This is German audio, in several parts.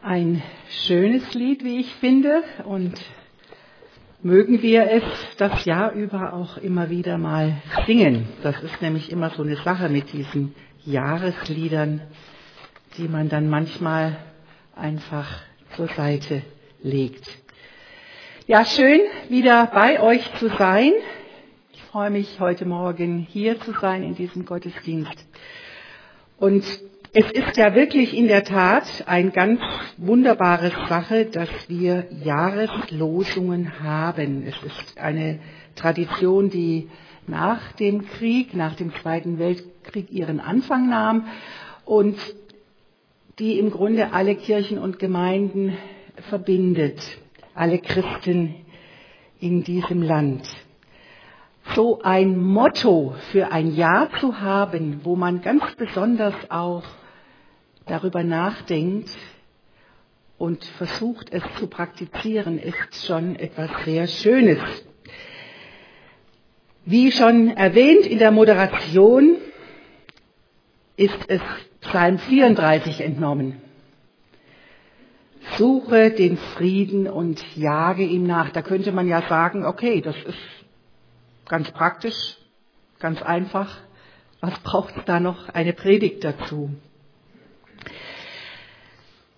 Ein schönes Lied, wie ich finde, und mögen wir es das Jahr über auch immer wieder mal singen. Das ist nämlich immer so eine Sache mit diesen Jahresliedern, die man dann manchmal einfach zur Seite legt. Ja, schön wieder bei euch zu sein. Ich freue mich heute Morgen hier zu sein in diesem Gottesdienst. Und es ist ja wirklich in der Tat eine ganz wunderbare Sache, dass wir Jahreslosungen haben. Es ist eine Tradition, die nach dem Krieg, nach dem Zweiten Weltkrieg ihren Anfang nahm und die im Grunde alle Kirchen und Gemeinden verbindet, alle Christen in diesem Land so ein Motto für ein Jahr zu haben, wo man ganz besonders auch darüber nachdenkt und versucht es zu praktizieren, ist schon etwas sehr Schönes. Wie schon erwähnt in der Moderation ist es Psalm 34 entnommen. Suche den Frieden und jage ihm nach. Da könnte man ja sagen, okay, das ist Ganz praktisch, ganz einfach. Was braucht da noch? Eine Predigt dazu.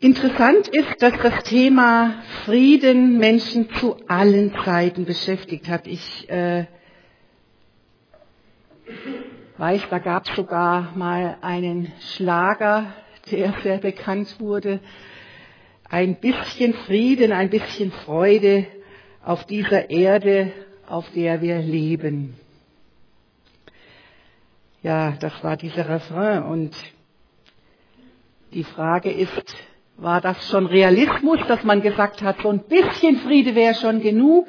Interessant ist, dass das Thema Frieden Menschen zu allen Zeiten beschäftigt hat. Ich äh, weiß, da gab es sogar mal einen Schlager, der sehr bekannt wurde. Ein bisschen Frieden, ein bisschen Freude auf dieser Erde auf der wir leben. Ja, das war dieser Refrain. Und die Frage ist, war das schon Realismus, dass man gesagt hat, so ein bisschen Friede wäre schon genug?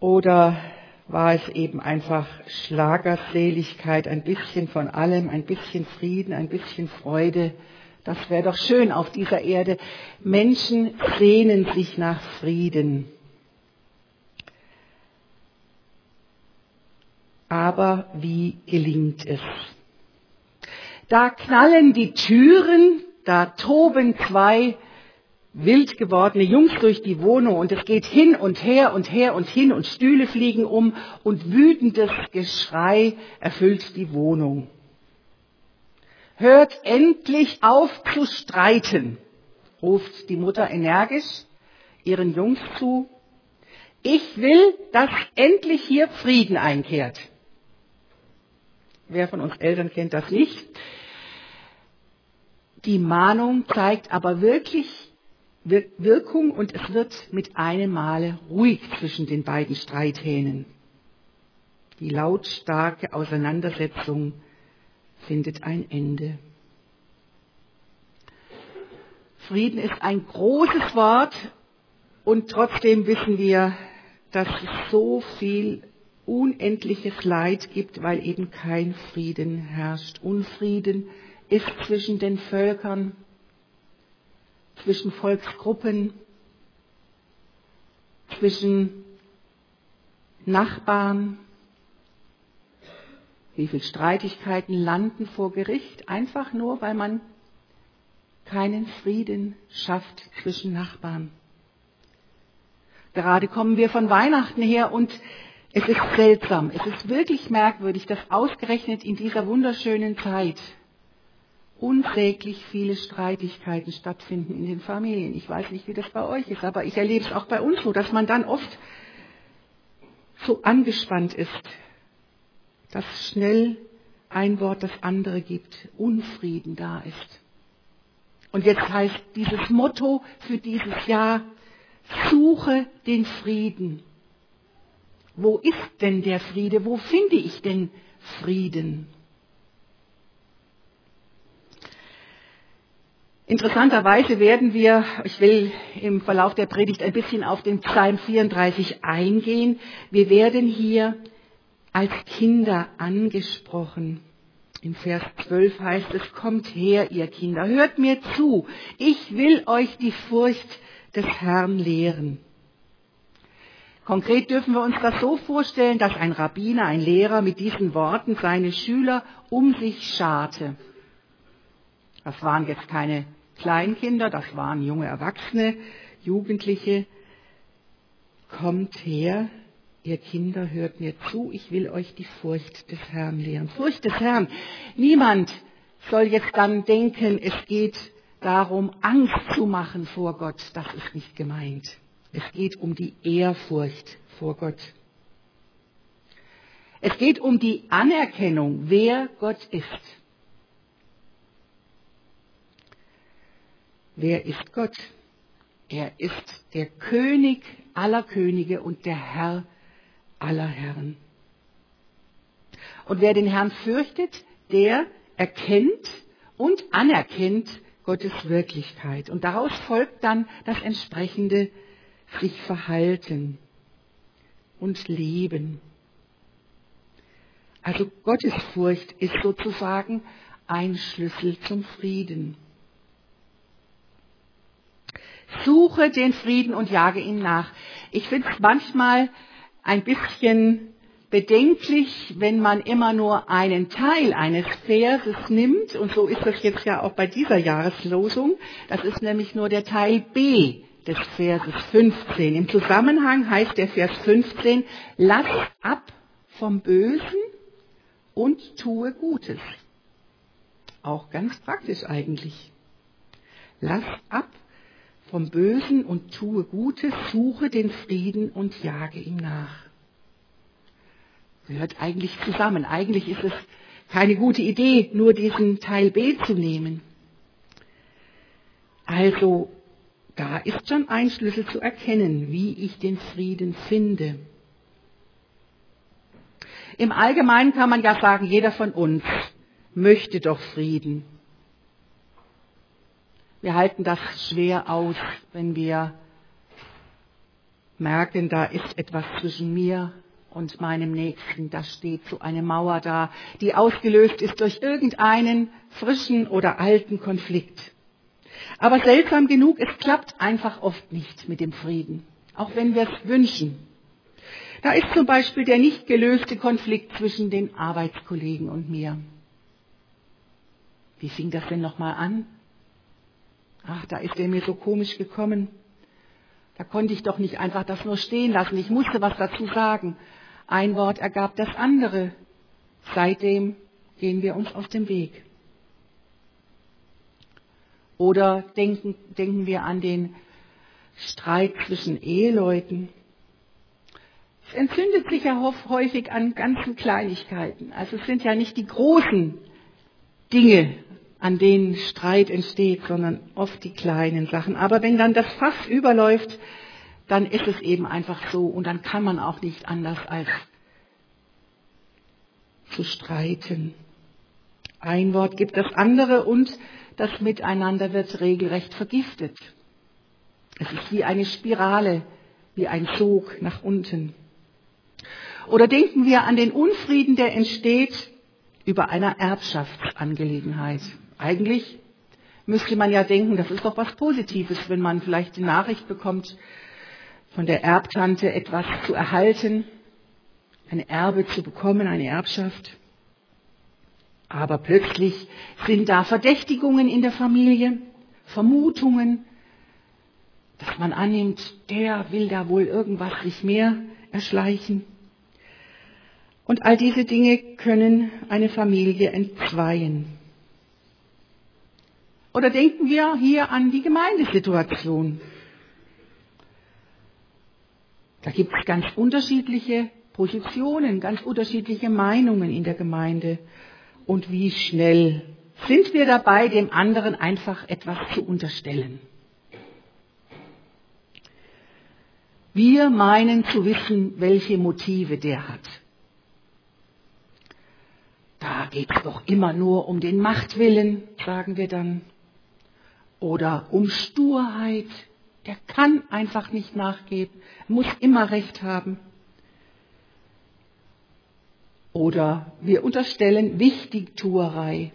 Oder war es eben einfach Schlagerseligkeit, ein bisschen von allem, ein bisschen Frieden, ein bisschen Freude? Das wäre doch schön auf dieser Erde. Menschen sehnen sich nach Frieden. Aber wie gelingt es? Da knallen die Türen, da toben zwei wild gewordene Jungs durch die Wohnung und es geht hin und her und her und hin und Stühle fliegen um und wütendes Geschrei erfüllt die Wohnung. Hört endlich auf zu streiten, ruft die Mutter energisch ihren Jungs zu. Ich will, dass endlich hier Frieden einkehrt. Wer von uns Eltern kennt das nicht? Die Mahnung zeigt aber wirklich Wirkung und es wird mit einem Male ruhig zwischen den beiden Streithähnen. Die lautstarke Auseinandersetzung findet ein Ende. Frieden ist ein großes Wort und trotzdem wissen wir, dass es so viel unendliches Leid gibt, weil eben kein Frieden herrscht. Unfrieden ist zwischen den Völkern, zwischen Volksgruppen, zwischen Nachbarn. Wie viele Streitigkeiten landen vor Gericht, einfach nur, weil man keinen Frieden schafft zwischen Nachbarn. Gerade kommen wir von Weihnachten her und es ist seltsam, es ist wirklich merkwürdig, dass ausgerechnet in dieser wunderschönen Zeit unsäglich viele Streitigkeiten stattfinden in den Familien. Ich weiß nicht, wie das bei euch ist, aber ich erlebe es auch bei uns so, dass man dann oft so angespannt ist, dass schnell ein Wort das andere gibt, Unfrieden da ist. Und jetzt heißt dieses Motto für dieses Jahr, suche den Frieden. Wo ist denn der Friede? Wo finde ich denn Frieden? Interessanterweise werden wir, ich will im Verlauf der Predigt ein bisschen auf den Psalm 34 eingehen. Wir werden hier als Kinder angesprochen. In Vers 12 heißt es, kommt her, ihr Kinder, hört mir zu, ich will euch die Furcht des Herrn lehren. Konkret dürfen wir uns das so vorstellen, dass ein Rabbiner, ein Lehrer mit diesen Worten seine Schüler um sich scharte. Das waren jetzt keine Kleinkinder, das waren junge Erwachsene, Jugendliche, kommt her, ihr Kinder, hört mir zu, ich will euch die Furcht des Herrn lehren. Furcht des Herrn. Niemand soll jetzt dann denken, es geht darum, Angst zu machen vor Gott. Das ist nicht gemeint. Es geht um die Ehrfurcht vor Gott. Es geht um die Anerkennung, wer Gott ist. Wer ist Gott? Er ist der König aller Könige und der Herr aller Herren. Und wer den Herrn fürchtet, der erkennt und anerkennt Gottes Wirklichkeit. Und daraus folgt dann das entsprechende sich verhalten und leben. Also Gottesfurcht ist sozusagen ein Schlüssel zum Frieden. Suche den Frieden und jage ihm nach. Ich finde es manchmal ein bisschen bedenklich, wenn man immer nur einen Teil eines Verses nimmt, und so ist das jetzt ja auch bei dieser Jahreslosung, das ist nämlich nur der Teil B des Verses 15. Im Zusammenhang heißt der Vers 15, lass ab vom Bösen und tue Gutes. Auch ganz praktisch eigentlich. Lass ab vom Bösen und tue Gutes, suche den Frieden und jage ihm nach. Gehört eigentlich zusammen. Eigentlich ist es keine gute Idee, nur diesen Teil B zu nehmen. Also, da ist schon ein Schlüssel zu erkennen, wie ich den Frieden finde. Im Allgemeinen kann man ja sagen, jeder von uns möchte doch Frieden. Wir halten das schwer aus, wenn wir merken, da ist etwas zwischen mir und meinem Nächsten. Da steht so eine Mauer da, die ausgelöst ist durch irgendeinen frischen oder alten Konflikt. Aber seltsam genug, es klappt einfach oft nicht mit dem Frieden, auch wenn wir es wünschen. Da ist zum Beispiel der nicht gelöste Konflikt zwischen den Arbeitskollegen und mir. Wie fing das denn nochmal an? Ach, da ist er mir so komisch gekommen. Da konnte ich doch nicht einfach das nur stehen lassen. Ich musste was dazu sagen. Ein Wort ergab das andere. Seitdem gehen wir uns aus dem Weg. Oder denken, denken wir an den Streit zwischen Eheleuten. Es entzündet sich ja häufig an ganzen Kleinigkeiten. Also es sind ja nicht die großen Dinge, an denen Streit entsteht, sondern oft die kleinen Sachen. Aber wenn dann das Fass überläuft, dann ist es eben einfach so und dann kann man auch nicht anders als zu streiten. Ein Wort gibt das andere und das Miteinander wird regelrecht vergiftet. Es ist wie eine Spirale, wie ein Sog nach unten. Oder denken wir an den Unfrieden, der entsteht über einer Erbschaftsangelegenheit. Eigentlich müsste man ja denken, das ist doch was Positives, wenn man vielleicht die Nachricht bekommt, von der Erbtante etwas zu erhalten, eine Erbe zu bekommen, eine Erbschaft. Aber plötzlich sind da Verdächtigungen in der Familie, Vermutungen, dass man annimmt, der will da wohl irgendwas sich mehr erschleichen. Und all diese Dinge können eine Familie entzweien. Oder denken wir hier an die Gemeindesituation. Da gibt es ganz unterschiedliche Positionen, ganz unterschiedliche Meinungen in der Gemeinde. Und wie schnell sind wir dabei, dem anderen einfach etwas zu unterstellen? Wir meinen zu wissen, welche Motive der hat. Da geht es doch immer nur um den Machtwillen, sagen wir dann oder um Sturheit. Der kann einfach nicht nachgeben, muss immer Recht haben. Oder wir unterstellen Wichtigtuerei.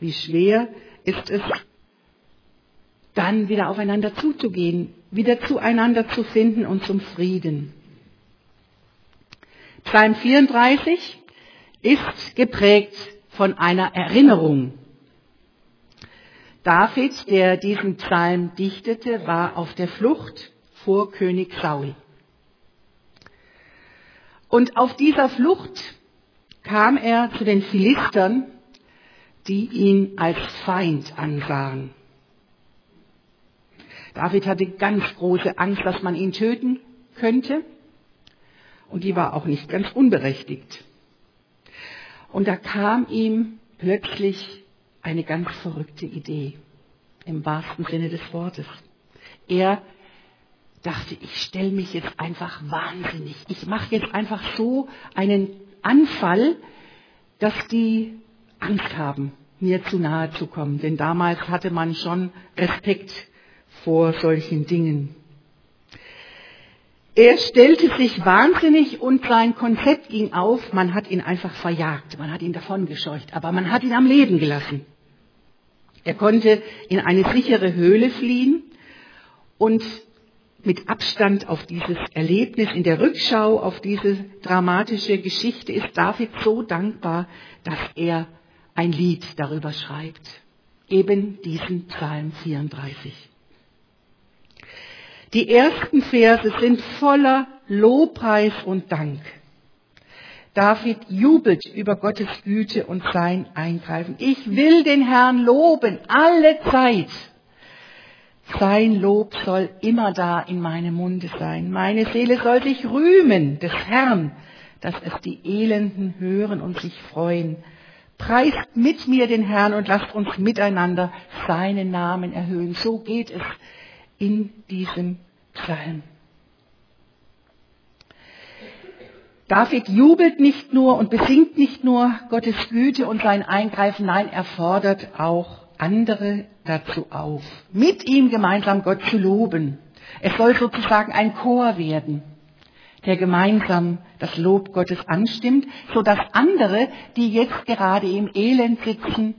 Wie schwer ist es, dann wieder aufeinander zuzugehen, wieder zueinander zu finden und zum Frieden. Psalm 34 ist geprägt von einer Erinnerung David, der diesen Psalm dichtete, war auf der Flucht vor König Saul. Und auf dieser Flucht kam er zu den Philistern, die ihn als Feind ansahen. David hatte ganz große Angst, dass man ihn töten könnte. Und die war auch nicht ganz unberechtigt. Und da kam ihm plötzlich eine ganz verrückte Idee, im wahrsten Sinne des Wortes. Er dachte, ich stelle mich jetzt einfach wahnsinnig. Ich mache jetzt einfach so einen Anfall, dass die Angst haben, mir zu nahe zu kommen. Denn damals hatte man schon Respekt vor solchen Dingen. Er stellte sich wahnsinnig und sein Konzept ging auf, man hat ihn einfach verjagt, man hat ihn davongescheucht, aber man hat ihn am Leben gelassen. Er konnte in eine sichere Höhle fliehen und mit Abstand auf dieses Erlebnis in der Rückschau, auf diese dramatische Geschichte ist David so dankbar, dass er ein Lied darüber schreibt. Eben diesen Psalm 34. Die ersten Verse sind voller Lobpreis und Dank. David jubelt über Gottes Güte und sein Eingreifen. Ich will den Herrn loben, alle Zeit. Sein Lob soll immer da in meinem Munde sein. Meine Seele soll sich rühmen des Herrn, dass es die Elenden hören und sich freuen. Preist mit mir den Herrn und lasst uns miteinander seinen Namen erhöhen. So geht es in diesem Psalm. David jubelt nicht nur und besingt nicht nur Gottes Güte und sein Eingreifen, nein, er fordert auch andere dazu auf, mit ihm gemeinsam Gott zu loben. Es soll sozusagen ein Chor werden, der gemeinsam das Lob Gottes anstimmt, so dass andere, die jetzt gerade im Elend sitzen,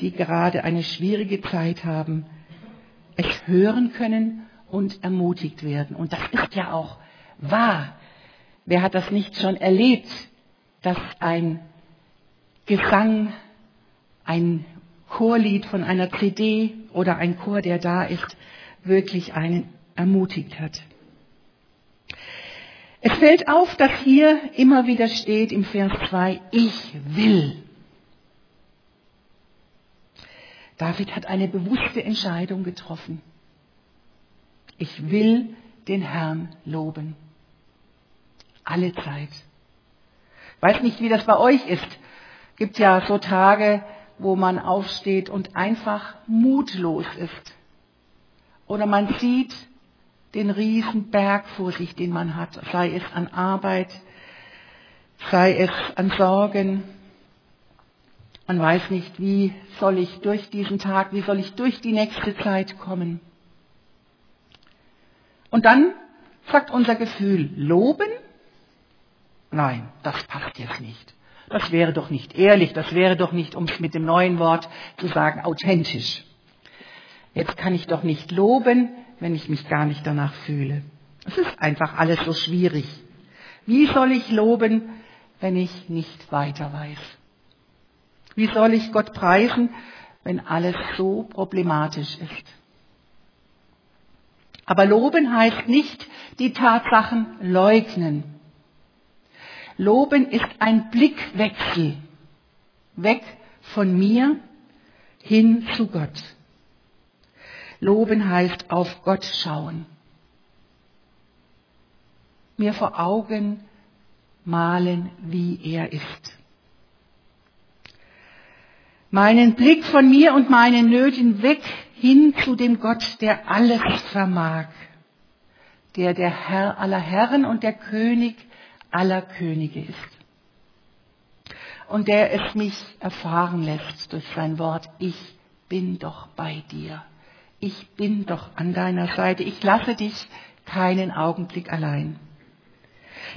die gerade eine schwierige Zeit haben, es hören können und ermutigt werden. Und das ist ja auch wahr. Wer hat das nicht schon erlebt, dass ein Gesang, ein Chorlied von einer CD oder ein Chor, der da ist, wirklich einen ermutigt hat. Es fällt auf, dass hier immer wieder steht im Vers 2, ich will. David hat eine bewusste Entscheidung getroffen. Ich will den Herrn loben. Alle Zeit. Weiß nicht, wie das bei euch ist. Gibt ja so Tage, wo man aufsteht und einfach mutlos ist. Oder man sieht den riesen Berg vor sich, den man hat, sei es an Arbeit, sei es an Sorgen. Man weiß nicht, wie soll ich durch diesen Tag, wie soll ich durch die nächste Zeit kommen. Und dann sagt unser Gefühl, loben? Nein, das passt jetzt nicht. Das wäre doch nicht ehrlich, das wäre doch nicht, um es mit dem neuen Wort zu sagen, authentisch. Jetzt kann ich doch nicht loben, wenn ich mich gar nicht danach fühle. Es ist einfach alles so schwierig. Wie soll ich loben, wenn ich nicht weiter weiß? Wie soll ich Gott preisen, wenn alles so problematisch ist? Aber loben heißt nicht die Tatsachen leugnen. Loben ist ein Blickwechsel. Weg von mir hin zu Gott. Loben heißt auf Gott schauen. Mir vor Augen malen, wie er ist. Meinen Blick von mir und meinen Nöten weg hin zu dem Gott, der alles vermag, der der Herr aller Herren und der König aller Könige ist. Und der es mich erfahren lässt durch sein Wort, ich bin doch bei dir. Ich bin doch an deiner Seite. Ich lasse dich keinen Augenblick allein.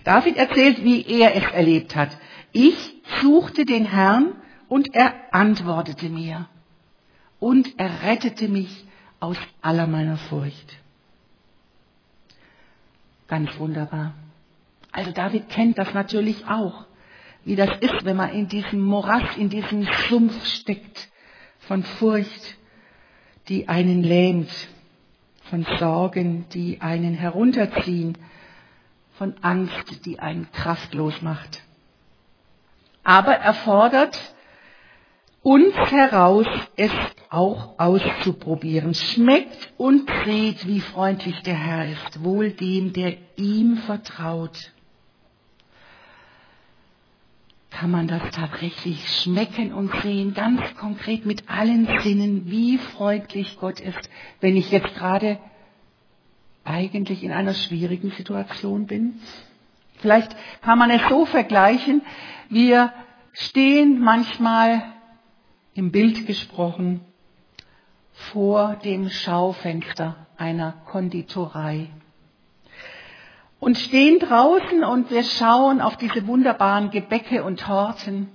David erzählt, wie er es erlebt hat. Ich suchte den Herrn und er antwortete mir und er rettete mich aus aller meiner Furcht. Ganz wunderbar. Also David kennt das natürlich auch, wie das ist, wenn man in diesem Morass, in diesem Sumpf steckt von Furcht. die einen lähmt, von Sorgen, die einen herunterziehen, von Angst, die einen kraftlos macht. Aber er fordert uns heraus, es auch auszuprobieren. Schmeckt und seht, wie freundlich der Herr ist, wohl dem, der ihm vertraut. Kann man das tatsächlich schmecken und sehen, ganz konkret mit allen Sinnen, wie freundlich Gott ist, wenn ich jetzt gerade eigentlich in einer schwierigen Situation bin? Vielleicht kann man es so vergleichen, wir stehen manchmal im Bild gesprochen vor dem Schaufenster einer Konditorei und stehen draußen und wir schauen auf diese wunderbaren Gebäcke und Torten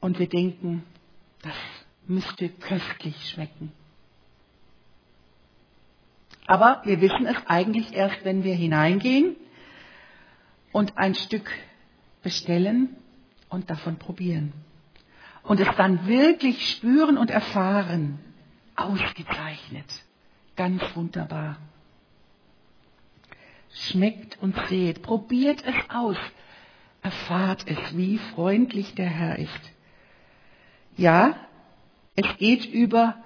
und wir denken, das müsste köstlich schmecken. Aber wir wissen es eigentlich erst, wenn wir hineingehen und ein Stück bestellen und davon probieren. Und es dann wirklich spüren und erfahren. Ausgezeichnet. Ganz wunderbar. Schmeckt und seht. Probiert es aus. Erfahrt es, wie freundlich der Herr ist. Ja, es geht über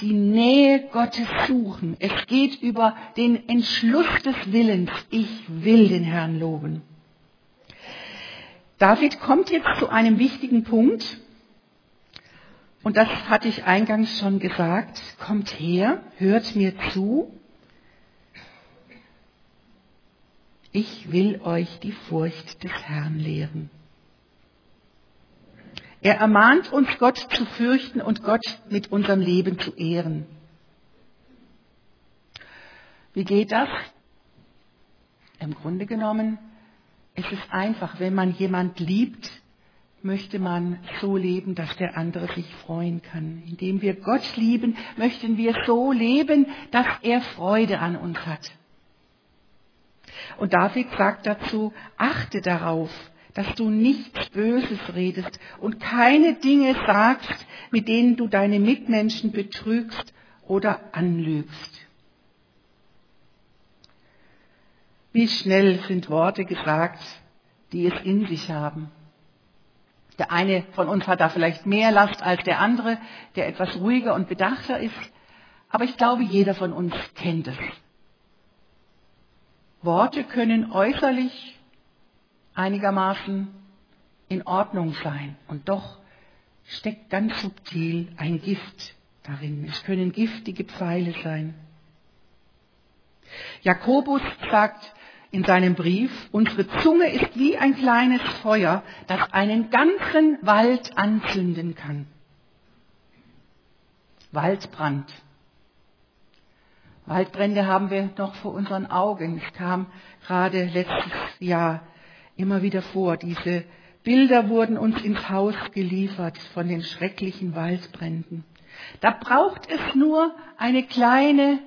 die Nähe Gottes suchen. Es geht über den Entschluss des Willens. Ich will den Herrn loben. David kommt jetzt zu einem wichtigen Punkt. Und das hatte ich eingangs schon gesagt. Kommt her, hört mir zu. Ich will euch die Furcht des Herrn lehren. Er ermahnt uns, Gott zu fürchten und Gott mit unserem Leben zu ehren. Wie geht das? Im Grunde genommen ist es einfach, wenn man jemand liebt, möchte man so leben, dass der andere sich freuen kann. Indem wir Gott lieben, möchten wir so leben, dass er Freude an uns hat. Und David sagt dazu, achte darauf, dass du nichts Böses redest und keine Dinge sagst, mit denen du deine Mitmenschen betrügst oder anlügst. Wie schnell sind Worte gesagt, die es in sich haben. Der eine von uns hat da vielleicht mehr Last als der andere, der etwas ruhiger und bedachter ist. Aber ich glaube, jeder von uns kennt es. Worte können äußerlich einigermaßen in Ordnung sein. Und doch steckt ganz subtil ein Gift darin. Es können giftige Pfeile sein. Jakobus sagt in seinem Brief, unsere Zunge ist wie ein kleines Feuer, das einen ganzen Wald anzünden kann. Waldbrand. Waldbrände haben wir noch vor unseren Augen. Es kam gerade letztes Jahr immer wieder vor. Diese Bilder wurden uns ins Haus geliefert von den schrecklichen Waldbränden. Da braucht es nur eine kleine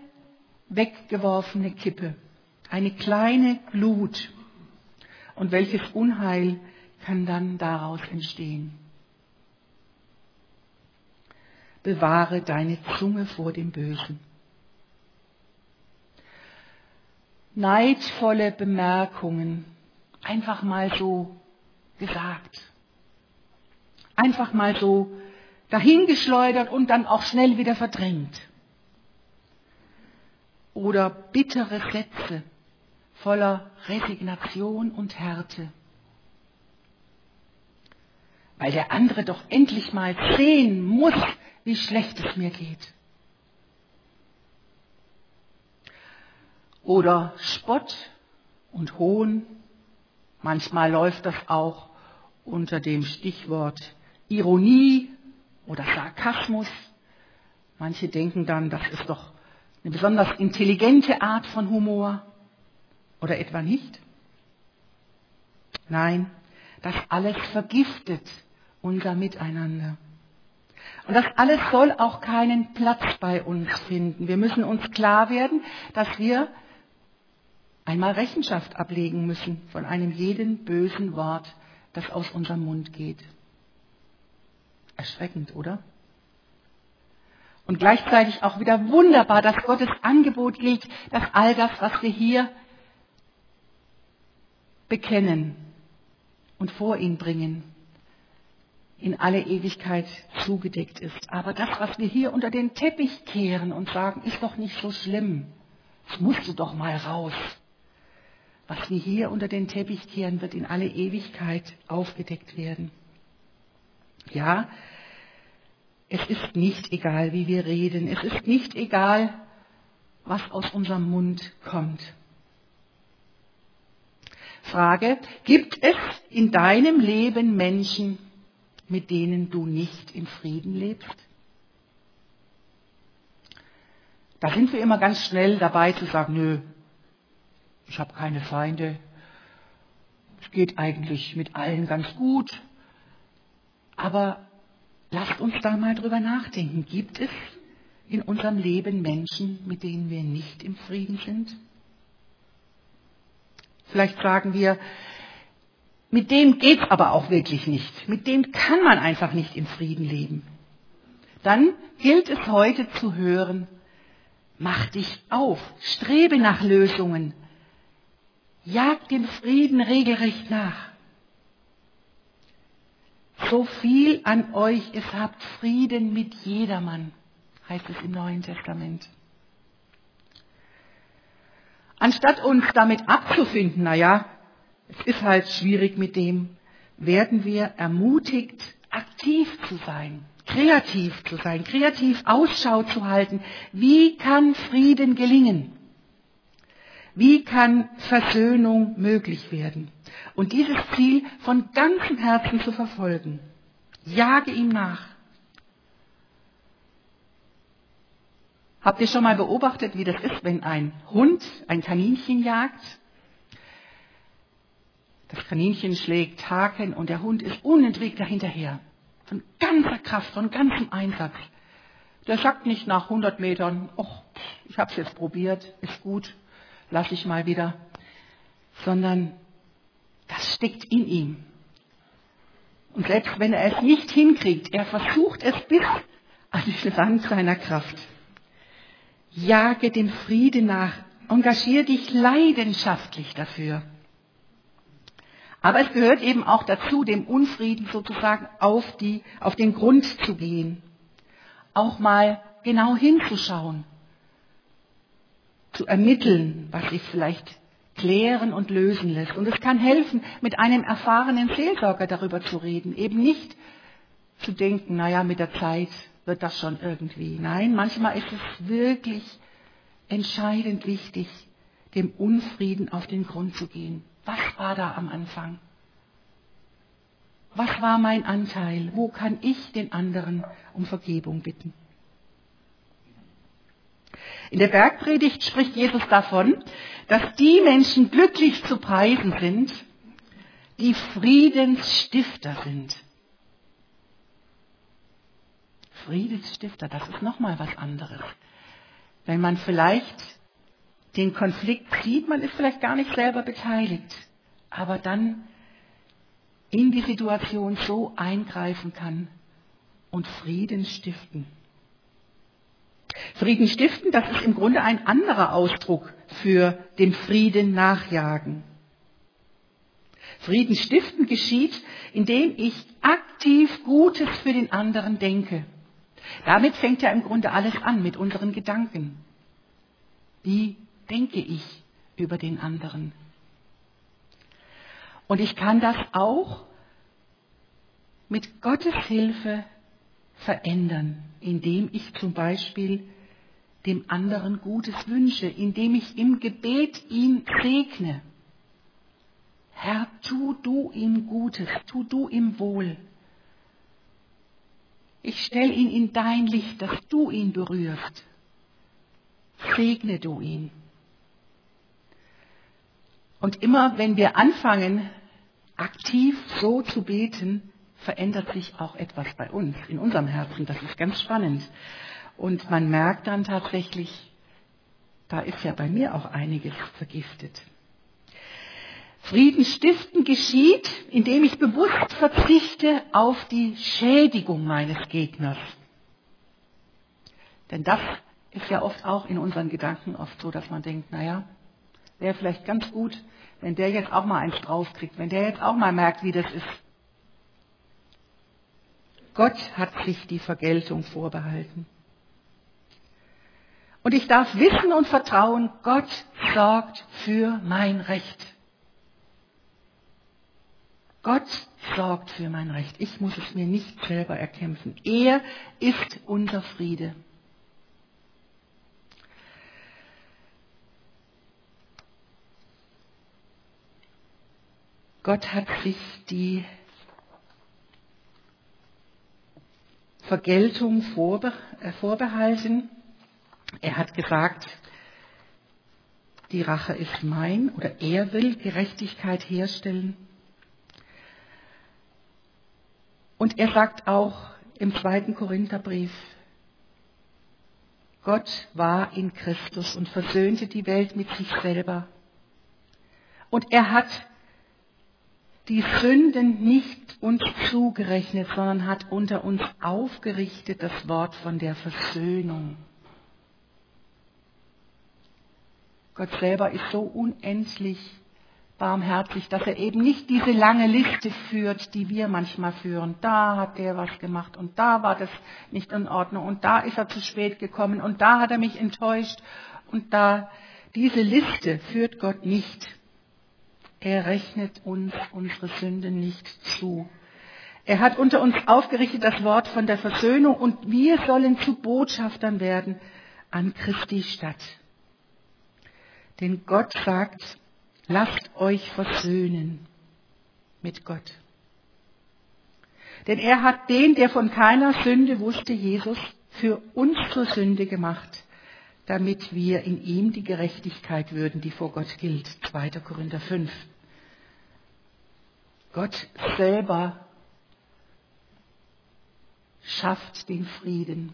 weggeworfene Kippe, eine kleine Glut. Und welches Unheil kann dann daraus entstehen? Bewahre deine Zunge vor dem Bösen. Neidvolle Bemerkungen einfach mal so gesagt. Einfach mal so dahingeschleudert und dann auch schnell wieder verdrängt. Oder bittere Sätze voller Resignation und Härte. Weil der andere doch endlich mal sehen muss, wie schlecht es mir geht. Oder Spott und Hohn Manchmal läuft das auch unter dem Stichwort Ironie oder Sarkasmus. Manche denken dann, das ist doch eine besonders intelligente Art von Humor. Oder etwa nicht? Nein, das alles vergiftet unser Miteinander. Und das alles soll auch keinen Platz bei uns finden. Wir müssen uns klar werden, dass wir einmal Rechenschaft ablegen müssen von einem jeden bösen Wort, das aus unserem Mund geht. Erschreckend, oder? Und gleichzeitig auch wieder wunderbar, dass Gottes Angebot gilt, dass all das, was wir hier bekennen und vor ihn bringen, in alle Ewigkeit zugedeckt ist. Aber das, was wir hier unter den Teppich kehren und sagen, ist doch nicht so schlimm. Es musste doch mal raus. Was wir hier unter den Teppich kehren, wird in alle Ewigkeit aufgedeckt werden. Ja, es ist nicht egal, wie wir reden. Es ist nicht egal, was aus unserem Mund kommt. Frage, gibt es in deinem Leben Menschen, mit denen du nicht in Frieden lebst? Da sind wir immer ganz schnell dabei zu sagen, nö, ich habe keine Feinde, es geht eigentlich mit allen ganz gut. Aber lasst uns da mal drüber nachdenken. Gibt es in unserem Leben Menschen, mit denen wir nicht im Frieden sind? Vielleicht sagen wir, mit dem geht's aber auch wirklich nicht. Mit dem kann man einfach nicht in Frieden leben. Dann gilt es heute zu hören, mach dich auf, strebe nach Lösungen, jag dem Frieden regelrecht nach. So viel an euch, es habt Frieden mit jedermann, heißt es im Neuen Testament. Anstatt uns damit abzufinden, naja, es ist halt schwierig mit dem, werden wir ermutigt, aktiv zu sein, kreativ zu sein, kreativ Ausschau zu halten. Wie kann Frieden gelingen? Wie kann Versöhnung möglich werden? Und dieses Ziel von ganzem Herzen zu verfolgen. Jage ihm nach. Habt ihr schon mal beobachtet, wie das ist, wenn ein Hund ein Kaninchen jagt? Das Kaninchen schlägt Haken und der Hund ist unentwegt dahinterher. Von ganzer Kraft, von ganzem Einsatz. Der sagt nicht nach 100 Metern, ich habe es jetzt probiert, ist gut, lass ich mal wieder. Sondern das steckt in ihm. Und selbst wenn er es nicht hinkriegt, er versucht es bis an den Rand seiner Kraft. Jage dem Frieden nach. Engagier dich leidenschaftlich dafür. Aber es gehört eben auch dazu, dem Unfrieden sozusagen auf, die, auf den Grund zu gehen. Auch mal genau hinzuschauen. Zu ermitteln, was sich vielleicht klären und lösen lässt. Und es kann helfen, mit einem erfahrenen Seelsorger darüber zu reden. Eben nicht zu denken, naja, mit der Zeit wird das schon irgendwie. Nein, manchmal ist es wirklich entscheidend wichtig, dem Unfrieden auf den Grund zu gehen. Was war da am Anfang? Was war mein Anteil? Wo kann ich den anderen um Vergebung bitten? In der Bergpredigt spricht Jesus davon, dass die Menschen glücklich zu preisen sind, die Friedensstifter sind. Friedensstifter, das ist nochmal was anderes. Wenn man vielleicht den Konflikt sieht, man ist vielleicht gar nicht selber beteiligt, aber dann in die Situation so eingreifen kann und Frieden stiften. Frieden stiften, das ist im Grunde ein anderer Ausdruck für dem Frieden nachjagen. Frieden stiften geschieht, indem ich aktiv Gutes für den anderen denke. Damit fängt ja im Grunde alles an mit unseren Gedanken. Wie denke ich über den anderen? Und ich kann das auch mit Gottes Hilfe verändern, indem ich zum Beispiel dem anderen Gutes wünsche, indem ich im Gebet ihn segne. Herr, tu du ihm Gutes, tu du ihm Wohl. Ich stelle ihn in dein Licht, dass du ihn berührst. Segne du ihn. Und immer wenn wir anfangen, aktiv so zu beten, verändert sich auch etwas bei uns, in unserem Herzen. Das ist ganz spannend. Und man merkt dann tatsächlich, da ist ja bei mir auch einiges vergiftet. Frieden stiften geschieht, indem ich bewusst verzichte auf die Schädigung meines Gegners. Denn das ist ja oft auch in unseren Gedanken oft so, dass man denkt, naja, wäre vielleicht ganz gut, wenn der jetzt auch mal eins draufkriegt, wenn der jetzt auch mal merkt, wie das ist. Gott hat sich die Vergeltung vorbehalten. Und ich darf wissen und vertrauen, Gott sorgt für mein Recht. Gott sorgt für mein Recht. Ich muss es mir nicht selber erkämpfen. Er ist unser Friede. Gott hat sich die Vergeltung äh, vorbehalten. Er hat gesagt, die Rache ist mein oder er will Gerechtigkeit herstellen. Und er sagt auch im zweiten Korintherbrief, Gott war in Christus und versöhnte die Welt mit sich selber. Und er hat die Sünden nicht uns zugerechnet, sondern hat unter uns aufgerichtet das Wort von der Versöhnung. Gott selber ist so unendlich barmherzig, dass er eben nicht diese lange Liste führt, die wir manchmal führen. Da hat der was gemacht und da war das nicht in Ordnung und da ist er zu spät gekommen und da hat er mich enttäuscht und da diese Liste führt Gott nicht. Er rechnet uns unsere Sünden nicht zu. Er hat unter uns aufgerichtet das Wort von der Versöhnung und wir sollen zu Botschaftern werden an Christi Stadt. Denn Gott sagt, lasst euch versöhnen mit Gott. Denn er hat den, der von keiner Sünde wusste, Jesus, für uns zur Sünde gemacht, damit wir in ihm die Gerechtigkeit würden, die vor Gott gilt. 2. Korinther 5. Gott selber schafft den Frieden.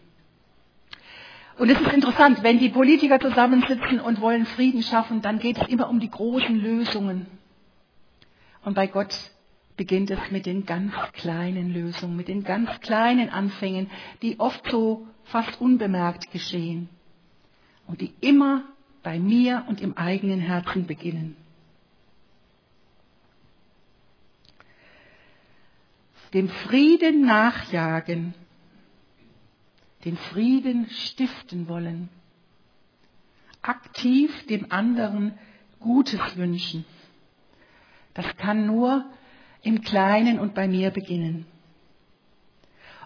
Und es ist interessant, wenn die Politiker zusammensitzen und wollen Frieden schaffen, dann geht es immer um die großen Lösungen. Und bei Gott beginnt es mit den ganz kleinen Lösungen, mit den ganz kleinen Anfängen, die oft so fast unbemerkt geschehen und die immer bei mir und im eigenen Herzen beginnen. Dem Frieden nachjagen den Frieden stiften wollen, aktiv dem anderen Gutes wünschen. Das kann nur im Kleinen und bei mir beginnen.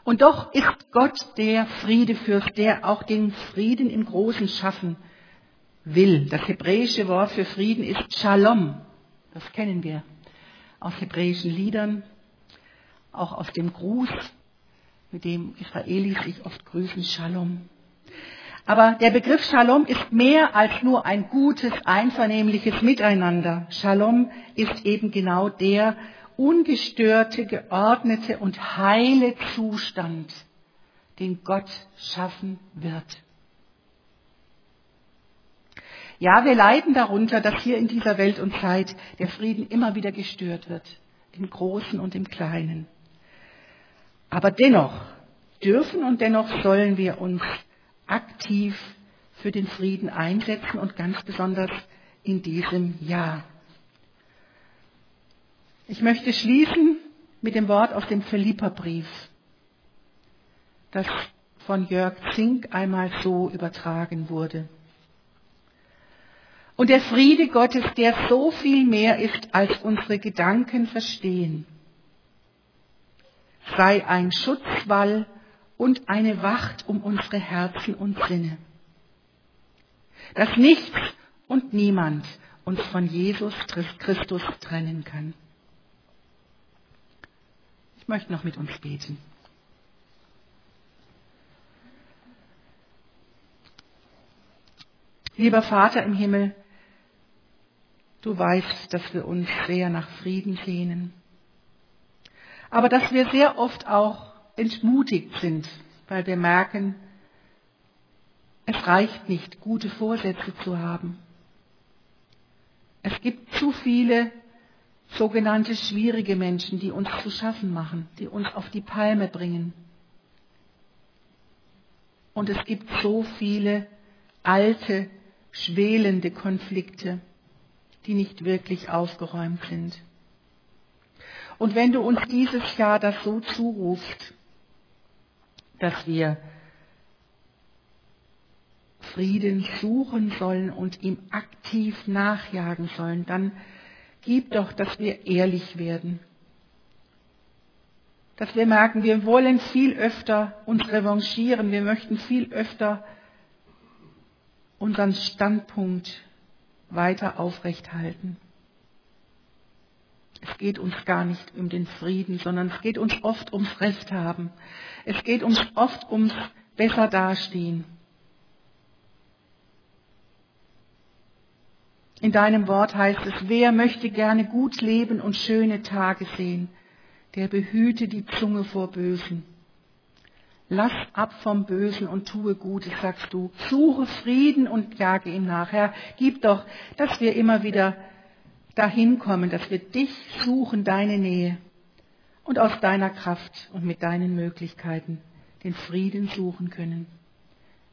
Und doch ist Gott der Friedefürst, der auch den Frieden im Großen schaffen will. Das hebräische Wort für Frieden ist Shalom. Das kennen wir aus hebräischen Liedern, auch aus dem Gruß mit dem Israelis sich oft grüßen, Shalom. Aber der Begriff Shalom ist mehr als nur ein gutes, einvernehmliches Miteinander. Shalom ist eben genau der ungestörte, geordnete und heile Zustand, den Gott schaffen wird. Ja, wir leiden darunter, dass hier in dieser Welt und Zeit der Frieden immer wieder gestört wird, im Großen und im Kleinen. Aber dennoch dürfen und dennoch sollen wir uns aktiv für den Frieden einsetzen und ganz besonders in diesem Jahr. Ich möchte schließen mit dem Wort aus dem Philipperbrief, das von Jörg Zink einmal so übertragen wurde. Und der Friede Gottes, der so viel mehr ist, als unsere Gedanken verstehen, sei ein Schutzwall und eine Wacht um unsere Herzen und Sinne. Dass nichts und niemand uns von Jesus Christus trennen kann. Ich möchte noch mit uns beten. Lieber Vater im Himmel, du weißt, dass wir uns sehr nach Frieden sehnen aber dass wir sehr oft auch entmutigt sind, weil wir merken, es reicht nicht, gute Vorsätze zu haben. Es gibt zu viele sogenannte schwierige Menschen, die uns zu schaffen machen, die uns auf die Palme bringen. Und es gibt so viele alte, schwelende Konflikte, die nicht wirklich aufgeräumt sind. Und wenn du uns dieses Jahr das so zurufst, dass wir Frieden suchen sollen und ihm aktiv nachjagen sollen, dann gib doch, dass wir ehrlich werden. Dass wir merken, wir wollen viel öfter uns revanchieren, wir möchten viel öfter unseren Standpunkt weiter aufrechthalten. Es geht uns gar nicht um den Frieden, sondern es geht uns oft ums Recht haben. Es geht uns oft ums besser dastehen. In deinem Wort heißt es, wer möchte gerne gut leben und schöne Tage sehen, der behüte die Zunge vor Bösen. Lass ab vom Bösen und tue Gutes, sagst du. Suche Frieden und jage ihm nach. Herr, gib doch, dass wir immer wieder dahin kommen, dass wir dich suchen, deine Nähe und aus deiner Kraft und mit deinen Möglichkeiten den Frieden suchen können.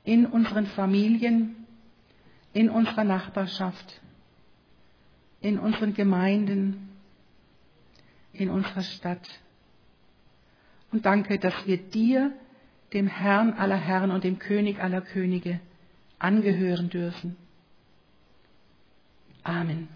In unseren Familien, in unserer Nachbarschaft, in unseren Gemeinden, in unserer Stadt. Und danke, dass wir dir, dem Herrn aller Herren und dem König aller Könige, angehören dürfen. Amen.